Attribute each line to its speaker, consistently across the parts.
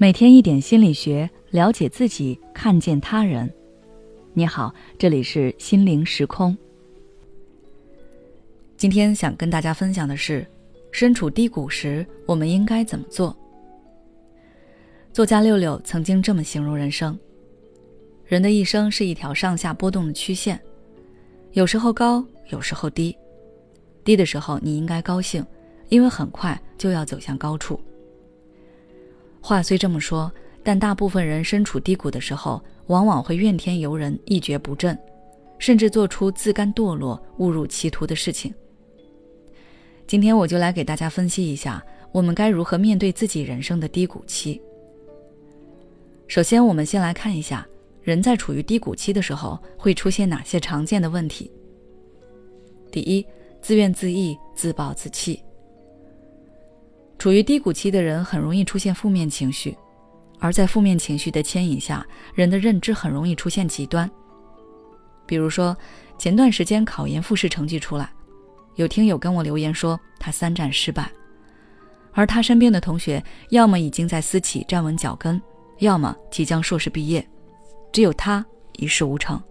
Speaker 1: 每天一点心理学，了解自己，看见他人。你好，这里是心灵时空。今天想跟大家分享的是，身处低谷时，我们应该怎么做？作家六六曾经这么形容人生：人的一生是一条上下波动的曲线，有时候高，有时候低。低的时候，你应该高兴，因为很快就要走向高处。话虽这么说，但大部分人身处低谷的时候，往往会怨天尤人、一蹶不振，甚至做出自甘堕落、误入歧途的事情。今天我就来给大家分析一下，我们该如何面对自己人生的低谷期。首先，我们先来看一下，人在处于低谷期的时候会出现哪些常见的问题。第一，自怨自艾、自暴自弃。处于低谷期的人很容易出现负面情绪，而在负面情绪的牵引下，人的认知很容易出现极端。比如说，前段时间考研复试成绩出来，有听友跟我留言说他三战失败，而他身边的同学要么已经在私企站稳脚跟，要么即将硕士毕业，只有他一事无成。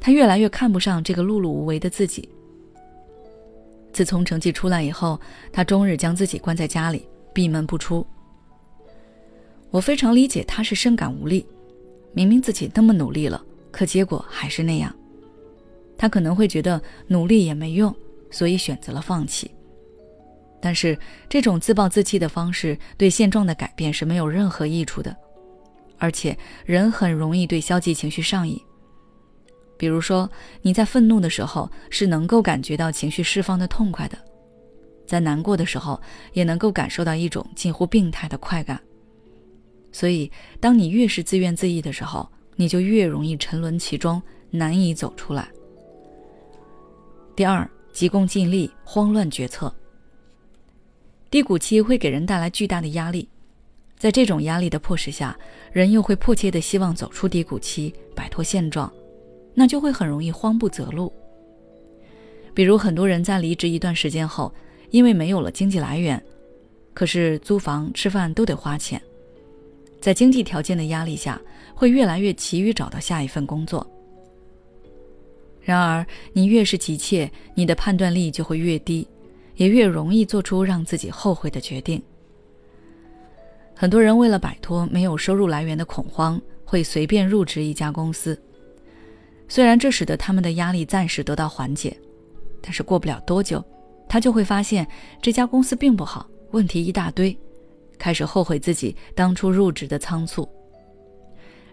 Speaker 1: 他越来越看不上这个碌碌无为的自己。自从成绩出来以后，他终日将自己关在家里，闭门不出。我非常理解他是深感无力，明明自己那么努力了，可结果还是那样。他可能会觉得努力也没用，所以选择了放弃。但是这种自暴自弃的方式对现状的改变是没有任何益处的，而且人很容易对消极情绪上瘾。比如说，你在愤怒的时候是能够感觉到情绪释放的痛快的，在难过的时候也能够感受到一种近乎病态的快感。所以，当你越是自怨自艾的时候，你就越容易沉沦其中，难以走出来。第二，急功近利，慌乱决策。低谷期会给人带来巨大的压力，在这种压力的迫使下，人又会迫切的希望走出低谷期，摆脱现状。那就会很容易慌不择路。比如，很多人在离职一段时间后，因为没有了经济来源，可是租房、吃饭都得花钱，在经济条件的压力下，会越来越急于找到下一份工作。然而，你越是急切，你的判断力就会越低，也越容易做出让自己后悔的决定。很多人为了摆脱没有收入来源的恐慌，会随便入职一家公司。虽然这使得他们的压力暂时得到缓解，但是过不了多久，他就会发现这家公司并不好，问题一大堆，开始后悔自己当初入职的仓促。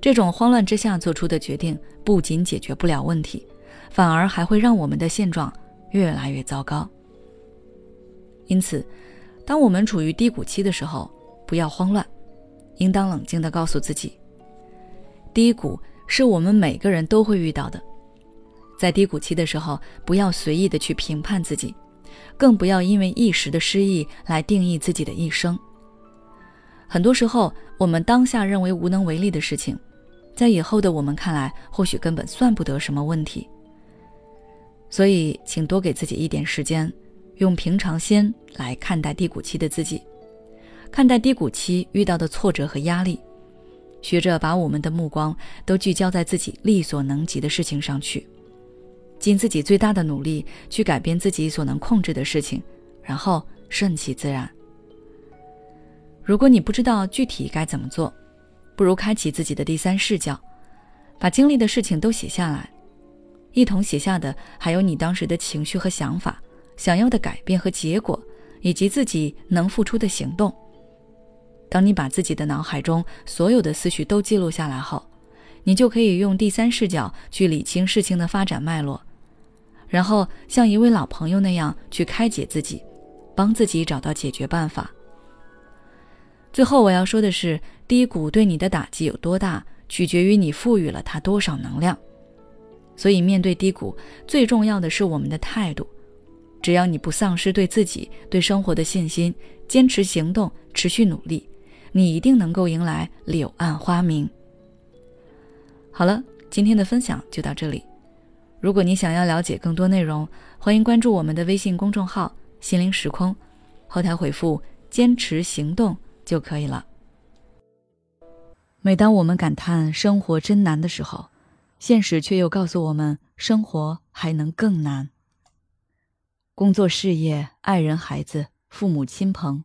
Speaker 1: 这种慌乱之下做出的决定，不仅解决不了问题，反而还会让我们的现状越来越糟糕。因此，当我们处于低谷期的时候，不要慌乱，应当冷静地告诉自己：低谷。是我们每个人都会遇到的，在低谷期的时候，不要随意的去评判自己，更不要因为一时的失意来定义自己的一生。很多时候，我们当下认为无能为力的事情，在以后的我们看来，或许根本算不得什么问题。所以，请多给自己一点时间，用平常心来看待低谷期的自己，看待低谷期遇到的挫折和压力。学着把我们的目光都聚焦在自己力所能及的事情上去，尽自己最大的努力去改变自己所能控制的事情，然后顺其自然。如果你不知道具体该怎么做，不如开启自己的第三视角，把经历的事情都写下来，一同写下的还有你当时的情绪和想法、想要的改变和结果，以及自己能付出的行动。当你把自己的脑海中所有的思绪都记录下来后，你就可以用第三视角去理清事情的发展脉络，然后像一位老朋友那样去开解自己，帮自己找到解决办法。最后我要说的是，低谷对你的打击有多大，取决于你赋予了它多少能量。所以面对低谷，最重要的是我们的态度。只要你不丧失对自己、对生活的信心，坚持行动，持续努力。你一定能够迎来柳暗花明。好了，今天的分享就到这里。如果你想要了解更多内容，欢迎关注我们的微信公众号“心灵时空”，后台回复“坚持行动”就可以了。每当我们感叹生活真难的时候，现实却又告诉我们，生活还能更难。工作、事业、爱人、孩子、父母亲朋，